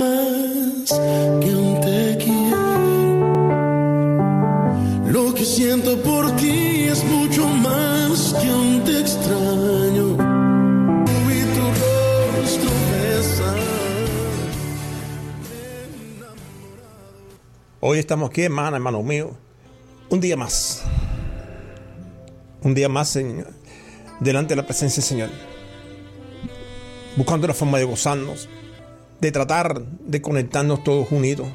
Más que un te quiero. Lo que siento por ti es mucho más que un te extraño. Tu rostro. Hoy estamos aquí, hermana, hermano mío. Un día más. Un día más, Señor. Delante de la presencia del Señor. Buscando la forma de gozarnos. De tratar de conectarnos todos unidos.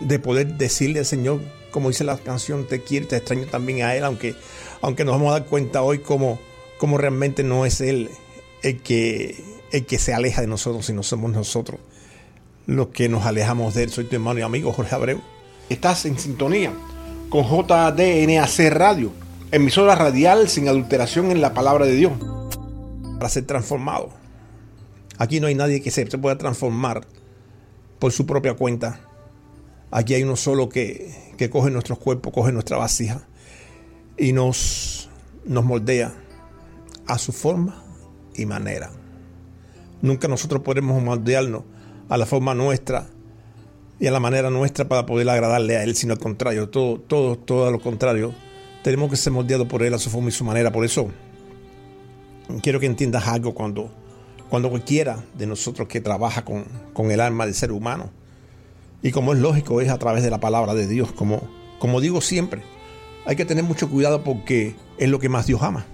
De poder decirle al Señor, como dice la canción, te quiero, te extraño también a Él. Aunque, aunque nos vamos a dar cuenta hoy como, como realmente no es Él el que, el que se aleja de nosotros, sino somos nosotros los que nos alejamos de Él. Soy tu hermano y amigo Jorge Abreu. Estás en sintonía con JDNAC Radio, emisora radial sin adulteración en la palabra de Dios, para ser transformado. Aquí no hay nadie que se pueda transformar por su propia cuenta. Aquí hay uno solo que, que coge nuestros cuerpos, coge nuestra vasija y nos, nos moldea a su forma y manera. Nunca nosotros podremos moldearnos a la forma nuestra y a la manera nuestra para poder agradarle a Él, sino al contrario, todo, todo, todo lo contrario. Tenemos que ser moldeados por Él a su forma y su manera. Por eso, quiero que entiendas algo cuando, cuando cualquiera de nosotros que trabaja con, con el alma del ser humano, y como es lógico, es a través de la palabra de Dios, como, como digo siempre, hay que tener mucho cuidado porque es lo que más Dios ama,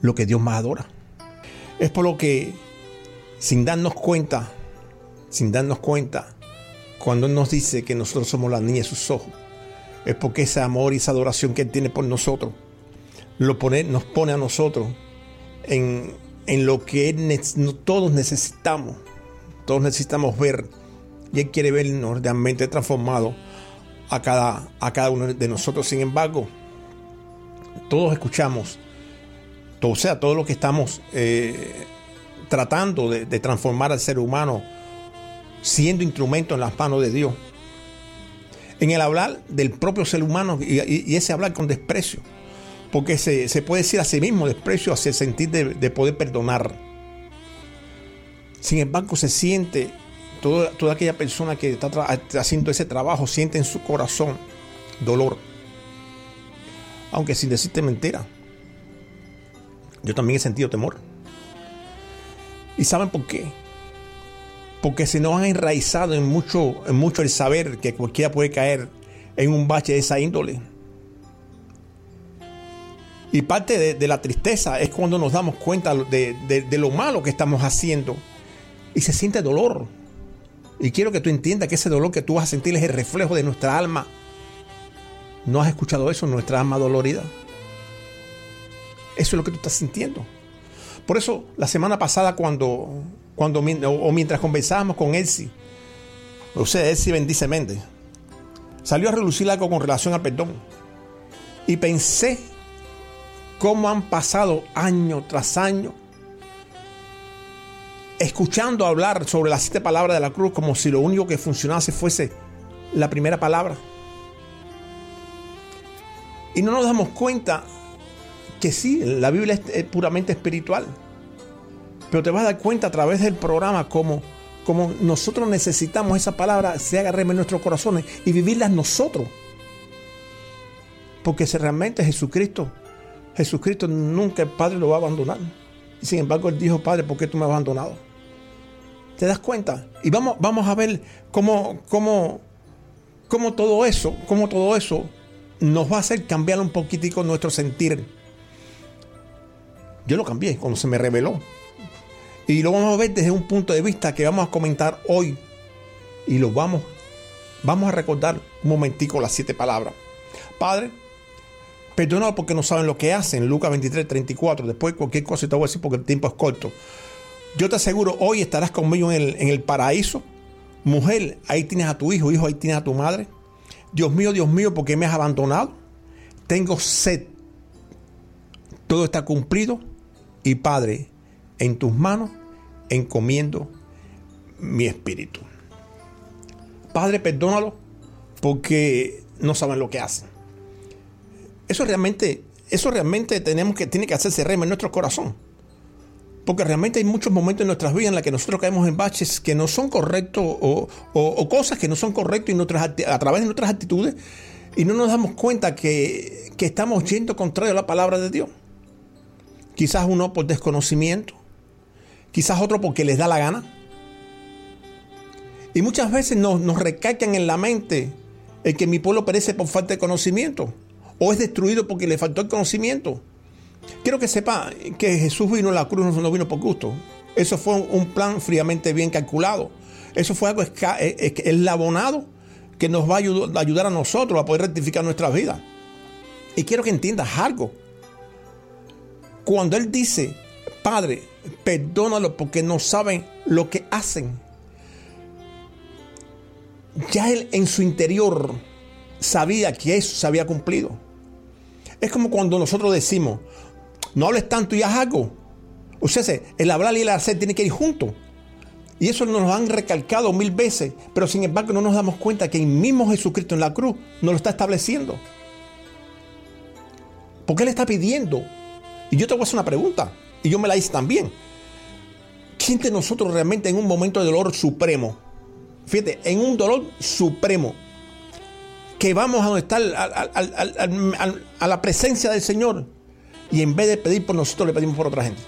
lo que Dios más adora. Es por lo que, sin darnos cuenta, sin darnos cuenta, cuando Él nos dice que nosotros somos la niña de sus ojos, es porque ese amor y esa adoración que Él tiene por nosotros lo pone, nos pone a nosotros en, en lo que todos necesitamos. Todos necesitamos ver. Y Él quiere vernos realmente transformados a cada, a cada uno de nosotros. Sin embargo, todos escuchamos, todo, o sea, todo lo que estamos eh, tratando de, transformar al ser humano siendo instrumento en las manos de Dios. En el hablar del propio ser humano y- y ese hablar con desprecio. Porque se, se puede decir a sí mismo desprecio hacia el sentir de, de poder perdonar. Sin embargo, se siente, toda, toda aquella persona que está haciendo ese trabajo siente en su corazón dolor. Aunque sin decirte mentira. Yo también he sentido temor. ¿Y saben por qué? porque se nos han enraizado en mucho, en mucho el saber que cualquiera puede caer en un bache de esa índole. Y parte de, de la tristeza es cuando nos damos cuenta de, de- lo malo que estamos haciendo y se siente dolor. Y quiero que tú entiendas que ese dolor que tú vas a sentir es el reflejo de nuestra alma. ¿No has escuchado eso? Nuestra alma dolorida. Eso es lo que tú estás sintiendo. Por eso, la semana pasada, cuando, cuando o mientras conversábamos con Elsie, o sea, Elsie bendice Méndez, salió a relucir algo con relación al perdón. Y pensé cómo han pasado año tras año escuchando hablar sobre las siete palabras de la cruz como si lo único que funcionase fuese la primera palabra. Y no nos damos cuenta que sí, la Biblia es, puramente espiritual. Pero te vas a dar cuenta a través del programa como, como nosotros necesitamos esa palabra se haga rema en nuestros corazones y vivirlas nosotros. Porque si realmente Jesucristo, Jesucristo nunca el Padre lo va a abandonar. Y sin embargo, Él dijo, Padre, ¿por qué tú me has abandonado? ¿Te das cuenta? Y vamos, vamos a ver cómo, cómo, cómo todo eso, cómo todo eso nos va a hacer cambiar un poquitico nuestro sentir. Yo lo cambié cuando se me reveló. Y lo vamos a ver desde un punto de vista que vamos a comentar hoy. Y lo vamos, vamos a recordar un momentico las siete palabras. Padre, Perdónalo porque no saben lo que hacen. Lucas 23, 34. Después cualquier cosa te voy a decir porque el tiempo es corto. Yo te aseguro, hoy estarás conmigo en el, en el paraíso. Mujer, ahí tienes a tu hijo, hijo, ahí tienes a tu madre. Dios mío, Dios mío, ¿por qué me has abandonado? Tengo sed. Todo está cumplido. Y Padre, en tus manos encomiendo mi espíritu. Padre, perdónalo porque no saben lo que hacen. Eso realmente, eso realmente tenemos que, tiene que hacerse rema en nuestro corazón. Porque realmente hay muchos momentos en nuestras vidas en los que nosotros caemos en baches que no son correctos o, cosas que no son correctas a través de nuestras actitudes y no nos damos cuenta que, que estamos yendo contrario a la palabra de Dios. Quizás uno por desconocimiento, quizás otro porque les da la gana. Y muchas veces nos, nos recalcan en la mente el que mi pueblo perece por falta de conocimiento o es destruido porque le faltó el conocimiento. Quiero que sepa que Jesús vino a la cruz, no vino por gusto. Eso fue un plan fríamente bien calculado. Eso fue algo eslabonado que nos va a ayudar a nosotros a poder rectificar nuestras vidas. Y quiero que entiendas algo. Cuando Él dice, Padre, perdónalo porque no saben lo que hacen. Ya Él en su interior sabía que eso se había cumplido. Es como cuando nosotros decimos, no hables tanto y haz algo. O sea, el hablar y el hacer tienen que ir juntos. Y eso nos lo han recalcado mil veces, pero sin embargo no nos damos cuenta que el mismo Jesucristo en la cruz nos lo está estableciendo. Porque Él está pidiendo. Y yo te voy a hacer una pregunta, y yo me la hice también. ¿Quién de nosotros realmente en un momento de dolor supremo, fíjate, en un dolor supremo, que vamos a estar a la presencia del Señor y en vez de pedir por nosotros le pedimos por otra gente.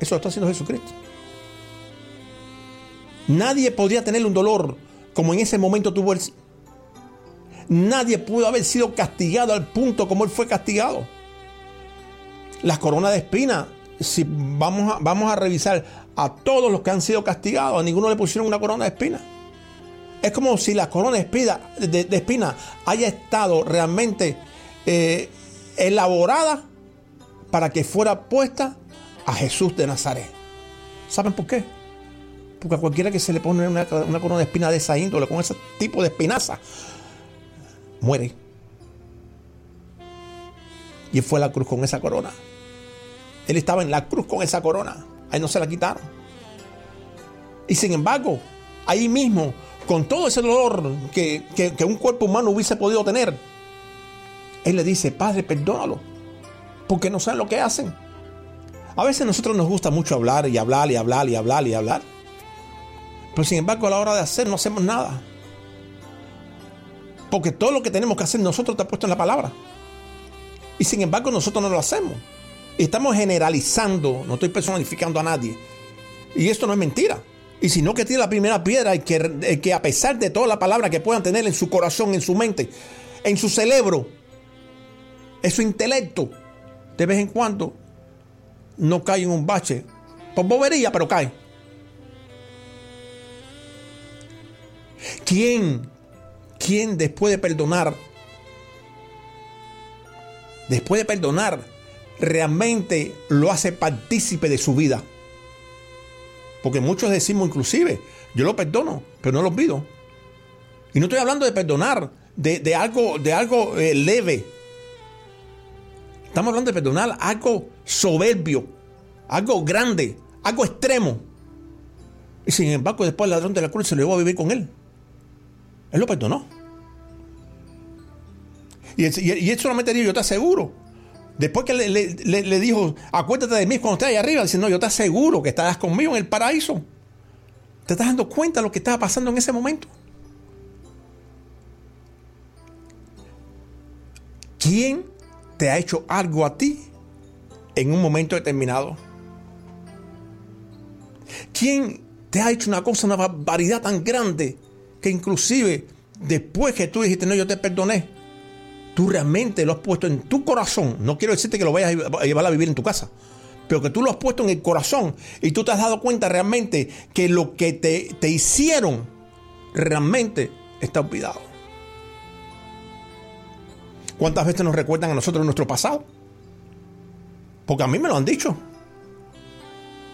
Eso lo está haciendo Jesucristo. Nadie podría tener un dolor como en ese momento tuvo él. Nadie pudo haber sido castigado al punto como él fue castigado. Las coronas de espina, si vamos a, vamos a revisar a todos los que han sido castigados, a ninguno le pusieron una corona de espina. Es como si la corona de espina, haya estado realmente eh, elaborada para que fuera puesta a Jesús de Nazaret. ¿Saben por qué? Porque a cualquiera que se le pone una, corona de espina de esa índole, con ese tipo de espinaza, muere. Y fue a la cruz con esa corona. Él estaba en la cruz con esa corona. Ahí no se la quitaron. Y sin embargo, ahí mismo con todo ese dolor que, un cuerpo humano hubiese podido tener, Él le dice, Padre, perdónalo, porque no saben lo que hacen. A veces a nosotros nos gusta mucho hablar y hablar y hablar y hablar y hablar. Pero sin embargo a la hora de hacer no hacemos nada. Porque todo lo que tenemos que hacer nosotros está puesto en la palabra. Y sin embargo nosotros no lo hacemos. Estamos generalizando, no estoy personificando a nadie. Y esto no es mentira. Y si no, que tiene la primera piedra y que, que a pesar de toda la palabra que puedan tener en su corazón, en su mente, en su cerebro, en su intelecto, de vez en cuando no cae en un bache. Por bobería, pero cae. ¿Quién, quién después de perdonar, después de perdonar, realmente lo hace partícipe de su vida? Porque muchos decimos inclusive, yo lo perdono, pero no lo olvido. Y no estoy hablando de perdonar, de, algo, de algo eh, leve. Estamos hablando de perdonar algo soberbio, algo grande, algo extremo. Y sin embargo, después el ladrón de la cruz se lo llevó a vivir con él. Él lo perdonó. Y, y, y eso solamente digo, yo te aseguro Después que le, dijo, acuérdate de mí cuando estés ahí arriba, dice, no, yo te aseguro que estarás conmigo en el paraíso. ¿Te estás dando cuenta de lo que estaba pasando en ese momento? ¿Quién te ha hecho algo a ti en un momento determinado? ¿Quién te ha hecho una cosa, una barbaridad tan grande que inclusive después que tú dijiste, no, yo te perdoné, tú realmente lo has puesto en tu corazón, no quiero decirte que lo vayas a llevar a vivir en tu casa, pero que tú lo has puesto en el corazón y tú te has dado cuenta realmente que lo que te, te hicieron realmente está olvidado. ¿Cuántas veces nos recuerdan a nosotros nuestro pasado? Porque a mí me lo han dicho.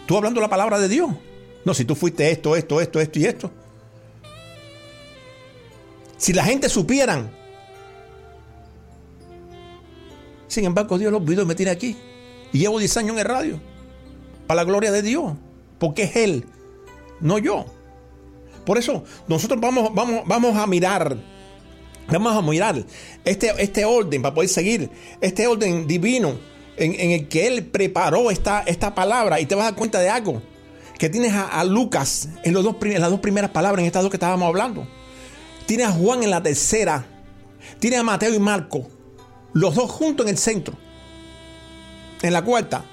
Tú hablando la palabra de Dios. No, si tú fuiste esto, esto, esto, esto y esto. Si la gente supieran. Sin embargo, Dios los olvidó y me aquí. Y llevo 10 años en el radio. Para la gloria de Dios. Porque es Él, no yo. Por eso nosotros vamos, vamos, vamos a mirar. Vamos a mirar este, este orden para poder seguir. Este orden divino en, el que Él preparó esta, esta palabra. Y te vas a dar cuenta de algo. Que tienes a, Lucas en, los dos, en las dos primeras palabras, en estas dos que estábamos hablando. Tienes a Juan en la tercera. Tienes a Mateo y Marco. Los dos juntos en el centro. En la cuarta.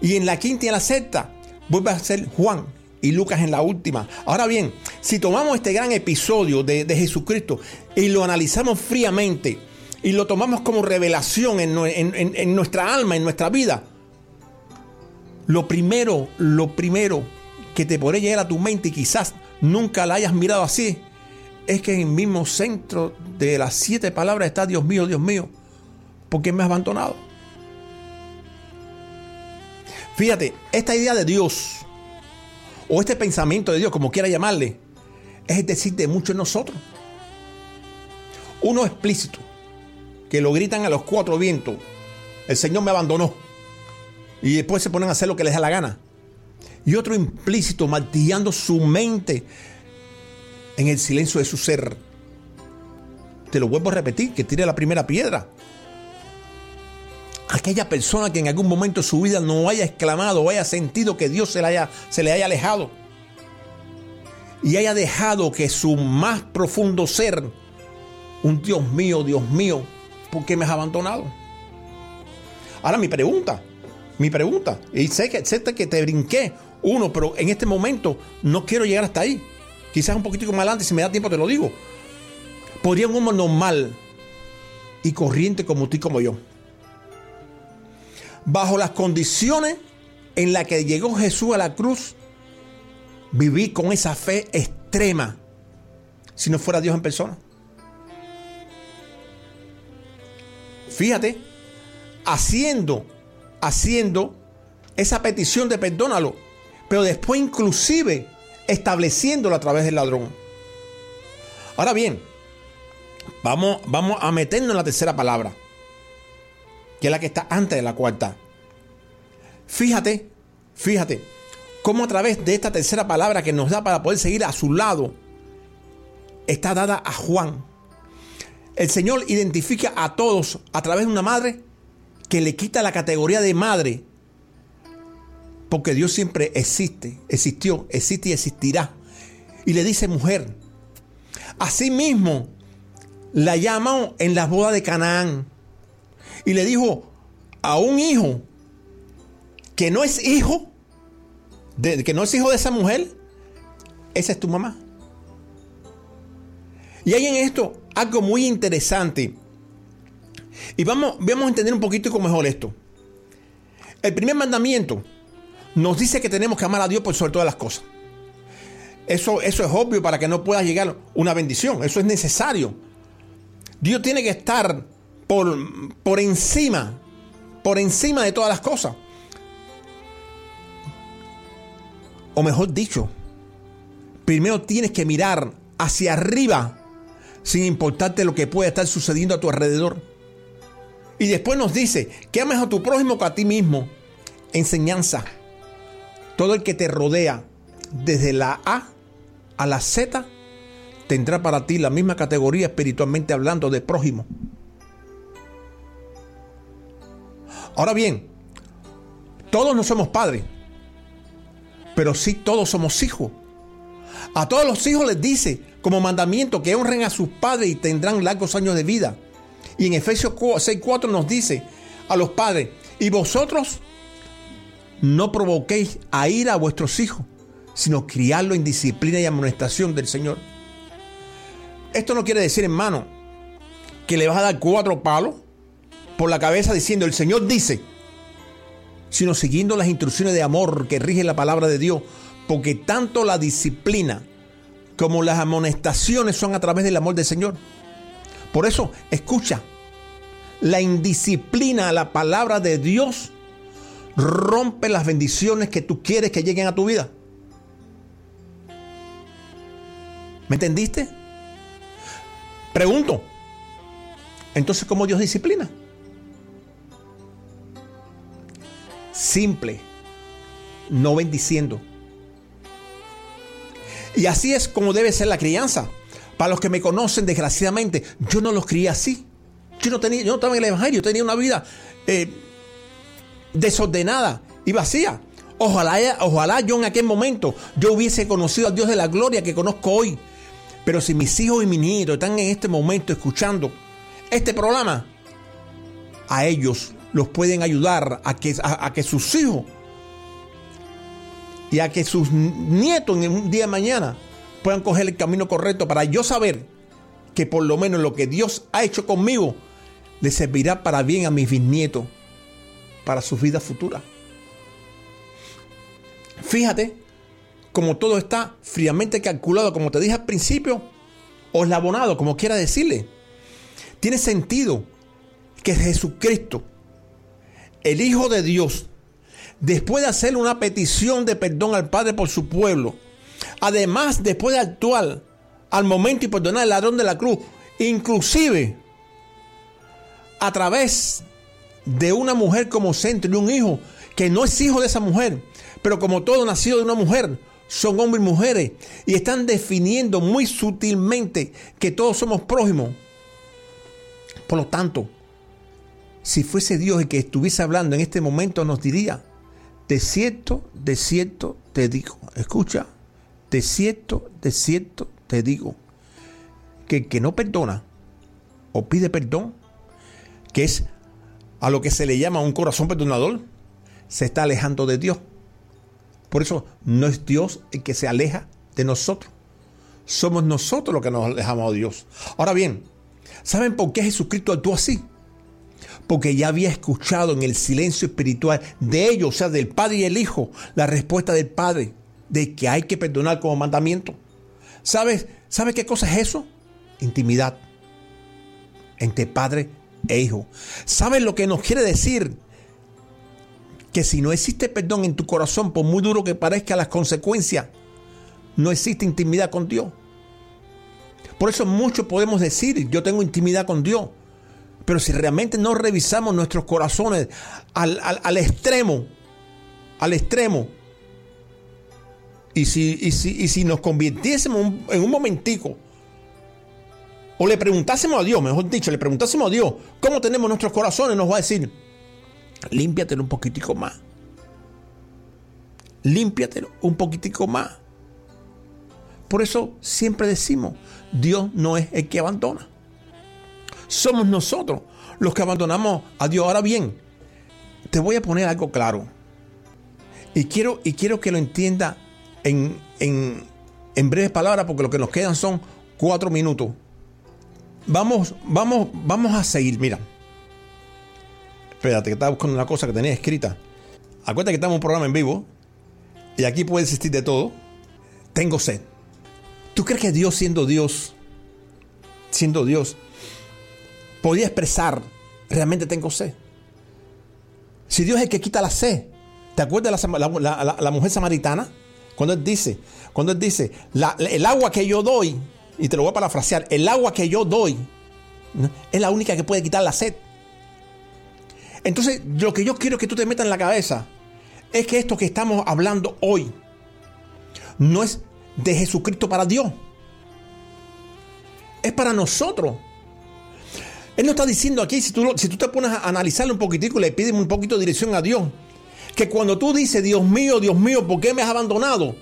Y en la quinta y en la sexta vuelve a ser Juan y Lucas en la última. Ahora bien, si tomamos este gran episodio de, Jesucristo y lo analizamos fríamente y lo tomamos como revelación en, nuestra alma, en nuestra vida, lo primero, lo primero que te podría llegar a tu mente y quizás nunca la hayas mirado así, es que en el mismo centro de las siete palabras está Dios mío, Dios mío, ¿por qué me has abandonado? Fíjate, esta idea de Dios, o este pensamiento de Dios, como quiera llamarle, es decir, de muchos de nosotros. Uno explícito, que lo gritan a los cuatro vientos, el Señor me abandonó, y después se ponen a hacer lo que les da la gana. Y otro implícito, martillando su mente en el silencio de su ser. Te lo vuelvo a repetir, que tire la primera piedra aquella persona que en algún momento de su vida no haya exclamado o haya sentido que Dios se le haya, se le haya alejado y haya dejado que su más profundo ser, un Dios mío, Dios mío, ¿por qué me has abandonado? Ahora mi pregunta, mi pregunta, y sé que, que te brinqué uno, pero en este momento no quiero llegar hasta ahí. Quizás un poquitico más adelante, si me da tiempo te lo digo. ¿Podría un hombre normal y corriente como tú y como yo? Bajo las condiciones en las que llegó Jesús a la cruz, vivir con esa fe extrema si no fuera Dios en persona. Fíjate, haciendo, haciendo esa petición de perdónalo, pero después inclusive estableciéndolo a través del ladrón. Ahora bien, vamos, vamos a meternos en la tercera palabra que es la que está antes de la cuarta. Fíjate, fíjate, cómo a través de esta tercera palabra que nos da para poder seguir a su lado, está dada a Juan. El Señor identifica a todos a través de una madre que le quita la categoría de madre, porque Dios siempre existe, existió, existe y existirá. Y le dice mujer. Asimismo, la llamó en las bodas de Canaán y le dijo a un hijo que no es hijo, de, que no es hijo de esa mujer, esa es tu mamá. Y hay en esto algo muy interesante. Y vamos, a entender un poquito mejor esto. El primer mandamiento nos dice que tenemos que amar a Dios por sobre todas las cosas. Eso, eso es obvio para que no pueda llegar una bendición. Eso es necesario. Dios tiene que estar por, encima, por encima de todas las cosas. O mejor dicho, primero tienes que mirar hacia arriba sin importarte lo que pueda estar sucediendo a tu alrededor. Y después nos dice que ames a tu prójimo que a ti mismo. Enseñanza. Todo el que te rodea, desde la A a la Z, tendrá para ti la misma categoría espiritualmente hablando de prójimo. Ahora bien, todos no somos padres, pero sí todos somos hijos. A todos los hijos les dice como mandamiento que honren a sus padres y tendrán largos años de vida. Y en Efesios 6:4 nos dice a los padres, y vosotros no provoquéis a ir a vuestros hijos, sino criarlo en disciplina y amonestación del Señor. Esto no quiere decir, hermano, que le vas a dar cuatro palos por la cabeza diciendo, el Señor dice, sino siguiendo las instrucciones de amor que rigen la palabra de Dios, porque tanto la disciplina como las amonestaciones son a través del amor del Señor. Por eso, escucha, la indisciplina a la palabra de Dios rompe las bendiciones que tú quieres que lleguen a tu vida. ¿Me entendiste? Pregunto. Entonces, ¿cómo Dios disciplina? Simple, no bendiciendo. Y así es como debe ser la crianza. Para los que me conocen, desgraciadamente, yo no los crié así. Yo no tenía, yo no estaba en el evangelio, tenía una vida eh, desordenada y vacía. Ojalá, ojalá yo en aquel momento yo hubiese conocido al Dios de la gloria que conozco hoy. Pero si mis hijos y mis nietos están en este momento escuchando este programa, a ellos los pueden ayudar a que, a, que sus hijos y a que sus nietos en un día de mañana puedan coger el camino correcto para yo saber que por lo menos lo que Dios ha hecho conmigo le servirá para bien a mis bisnietos, para su vida futura. Fíjate como todo está fríamente calculado, como te dije al principio, o eslabonado, como quiera decirle. Tiene sentido que Jesucristo, el Hijo de Dios, después de hacer una petición de perdón al Padre por su pueblo, además después de actuar al momento y perdonar al ladrón de la cruz, inclusive a través de una mujer como centro y un hijo que no es hijo de esa mujer, pero como todo nacido de una mujer, son hombres y mujeres y están definiendo muy sutilmente que todos somos prójimos. Por lo tanto, si fuese Dios el que estuviese hablando en este momento, nos diría, de cierto, de cierto te digo, escucha, de cierto, de cierto te digo, que el que no perdona o pide perdón, que es a lo que se le llama un corazón perdonador, se está alejando de Dios. Por eso no es Dios el que se aleja de nosotros. Somos nosotros los que nos alejamos de Dios. Ahora bien, ¿saben por qué Jesucristo actuó así? Porque ya había escuchado en el silencio espiritual de ellos, o sea, del Padre y el Hijo, la respuesta del Padre de que hay que perdonar como mandamiento. ¿Sabes? ¿Sabes qué cosa es eso? Intimidad entre Padre e Hijo. ¿Sabes lo que nos quiere decir? que si no existe perdón en tu corazón, por muy duro que parezca las consecuencias, no existe intimidad con Dios. Por eso muchos podemos decir, yo tengo intimidad con Dios. Pero si realmente no revisamos nuestros corazones al, extremo, al extremo, y si, si, nos convirtiésemos en un momentico, o le preguntásemos a Dios, mejor dicho, le preguntásemos a Dios cómo tenemos nuestros corazones, nos va a decir, límpiatelo un poquitico más. Límpiatelo un poquitico más. Por eso siempre decimos, Dios no es el que abandona. Somos nosotros los que abandonamos a Dios. Ahora bien, te voy a poner algo claro. Y quiero, y quiero que lo entienda en, en, en breves palabras, porque lo que nos quedan son cuatro minutos. Vamos, vamos, vamos a seguir. Mira, Espérate, que estaba buscando una cosa que tenía escrita. Acuérdate que estamos en un programa en vivo y aquí puede existir de todo. Tengo sed. ¿Tú crees que Dios, siendo Dios, siendo Dios, podía expresar realmente tengo sed? Si Dios es el que quita la sed, ¿te acuerdas de la, mujer samaritana? Cuando él dice, cuando él dice, el agua que yo doy, y te lo voy a parafrasear, el agua que yo doy es la única que puede quitar la sed. Entonces, lo que yo quiero que tú te metas en la cabeza es que esto que estamos hablando hoy no es de Jesucristo para Dios. Es para nosotros. Él no está diciendo aquí, si tú, si tú te pones a analizarlo un poquitico y le pides un poquito de dirección a Dios, que cuando tú dices, Dios mío, Dios mío, ¿por qué me has abandonado?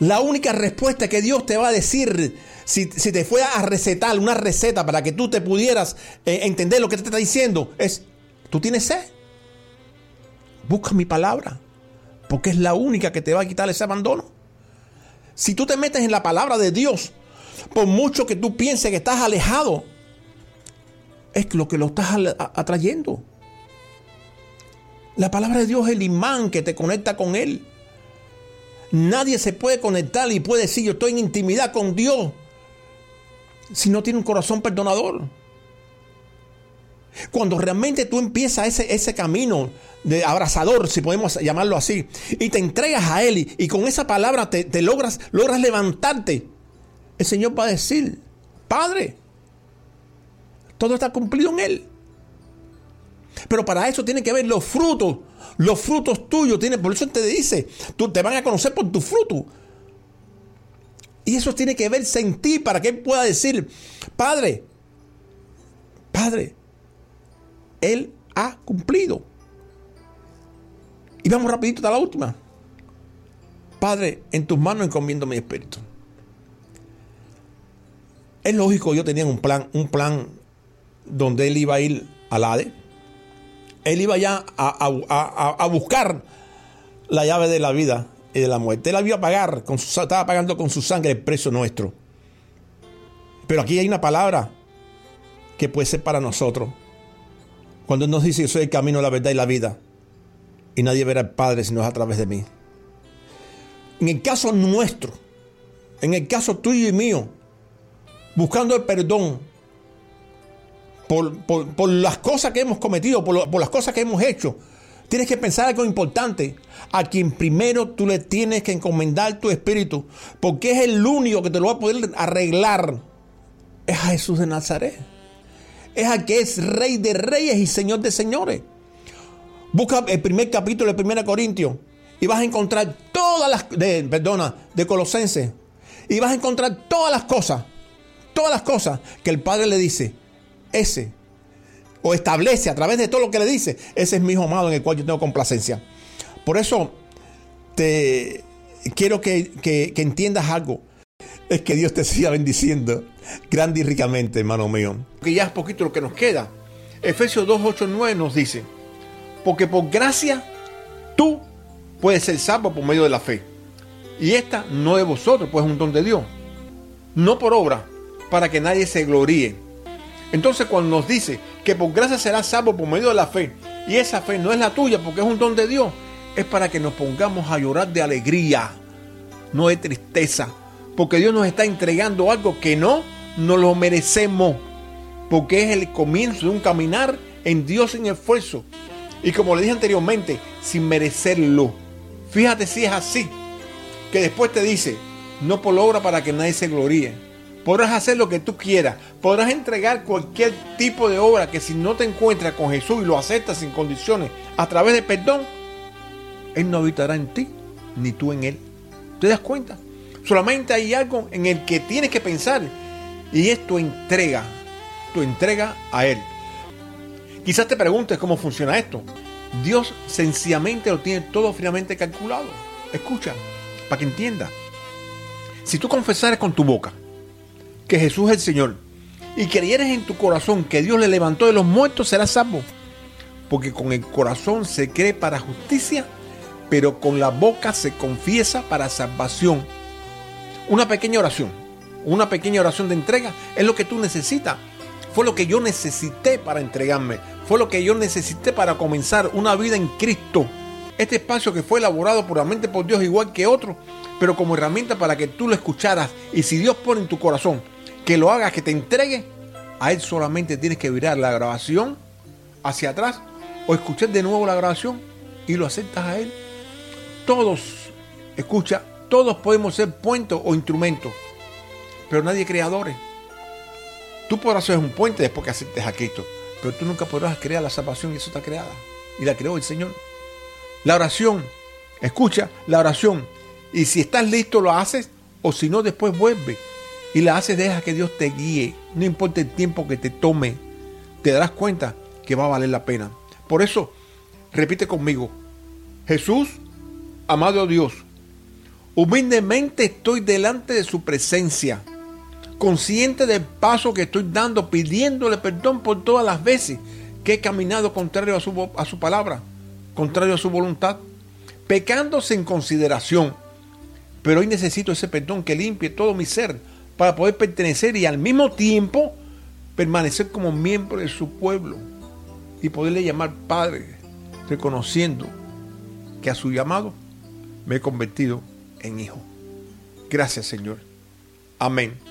La única respuesta que Dios te va a decir, si, te fuera a recetar una receta para que tú te pudieras eh, entender lo que te está diciendo, es ¿Tú tienes sed? Busca mi palabra, porque es la única que te va a quitar ese abandono. Si tú te metes en la palabra de Dios, por mucho que tú pienses que estás alejado, es lo que lo estás atrayendo. La palabra de Dios es el imán que te conecta con Él. Nadie se puede conectar y puede decir yo estoy en intimidad con Dios si no tiene un corazón perdonador. Cuando realmente tú empiezas ese, ese camino de abrazador, si podemos llamarlo así, y te entregas a Él y, con esa palabra te, te, logras, logras levantarte, el Señor va a decir, Padre, todo está cumplido en Él. Pero para eso tiene que ver los frutos, los frutos tuyos. Tiene, por eso te dice, tú te van a conocer por tu fruto. Y eso tiene que verse en ti para que Él pueda decir, Padre, Padre, Él ha cumplido. Y vamos rapidito a la última. Padre, en tus manos encomiendo mi espíritu. Es lógico, yo tenía un plan, un plan donde él iba a ir al ADE. Él iba ya a, buscar la llave de la vida y de la muerte. Él la iba a pagar, con su, estaba pagando con su sangre el precio nuestro. Pero aquí hay una palabra que puede ser para nosotros. Cuando nos dice, yo soy el camino, la verdad y la vida. Y nadie verá al Padre si no es a través de mí. En el caso nuestro, en el caso tuyo y mío, buscando el perdón por, las cosas que hemos cometido, por, por las cosas que hemos hecho, Tienes que pensar algo importante. A quien primero tú le tienes que encomendar tu espíritu. Porque es el único que te lo va a poder arreglar. Es a Jesús de Nazaret. Es a que es rey de reyes y señor de señores. Busca el primer capítulo de 1 Corintios. Y vas a encontrar todas las... De, perdona, de Colosenses. Y vas a encontrar todas las cosas todas las cosas que el Padre le dice, ese, o establece a través de todo lo que le dice, ese es mi hijo amado en el cual yo tengo complacencia. Por eso te quiero que, que entiendas algo. Es que Dios te siga bendiciendo grande y ricamente, hermano mío. Que ya es poquito lo que nos queda. Efesios 2, 8, 9 nos dice, porque por gracia tú puedes ser salvo por medio de la fe. Y esta no de vosotros, pues es un don de Dios. No por obra, para que nadie se gloríe. Entonces cuando nos dice que por gracia será salvo por medio de la fe, y esa fe no es la tuya porque es un don de Dios, es para que nos pongamos a llorar de alegría, no de tristeza, porque Dios nos está entregando algo que no nos lo merecemos, porque es el comienzo de un caminar en Dios sin esfuerzo. Y como le dije anteriormente, sin merecerlo. Fíjate si es así, que después te dice, no por obra para que nadie se gloríe Podrás hacer lo que tú quieras. Podrás entregar cualquier tipo de obra que si no te encuentras con Jesús y lo aceptas sin condiciones a través de perdón, Él no habitará en ti, ni tú en Él. ¿Te das cuenta? Solamente hay algo en el que tienes que pensar y es tu entrega, tu entrega a Él. Quizás te preguntes cómo funciona esto. Dios sencillamente lo tiene todo finalmente calculado. Escucha, para que entienda. Si tú confesares con tu boca que Jesús es el Señor y creyeres en tu corazón que Dios le levantó de los muertos, serás salvo. Porque con el corazón se cree para justicia, pero con la boca se confiesa para salvación. Una pequeña oración, una pequeña oración de entrega es lo que tú necesitas. Fue lo que yo necesité para entregarme. Fue lo que yo necesité para comenzar una vida en Cristo. Este espacio que fue elaborado puramente por Dios igual que otro, pero como herramienta para que tú lo escucharas. Y si Dios pone en tu corazón que lo hagas, que te entregue, a Él solamente tienes que virar la grabación hacia atrás o escuchar de nuevo la grabación y lo aceptas a Él. Todos, escucha, todos podemos ser puentes o instrumentos, pero nadie creadores. Tú podrás ser un puente después que aceptes a Cristo, pero tú nunca podrás crear la salvación y eso está creada. Y la creó el Señor. La oración, escucha, la oración. Y si estás listo lo haces, o si no, después vuelve y la haces, deja que Dios te guíe, no importa el tiempo que te tome, te darás cuenta que va a valer la pena. Por eso, repite conmigo, Jesús, amado Dios, humildemente estoy delante de su presencia, consciente del paso que estoy dando, pidiéndole perdón por todas las veces que he caminado contrario a su, a su palabra, contrario a su voluntad, pecando sin consideración. Pero hoy necesito ese perdón que limpie todo mi ser para poder pertenecer y al mismo tiempo permanecer como miembro de su pueblo y poderle llamar Padre, reconociendo que a su llamado me he convertido en hijo. Gracias Señor. Amén.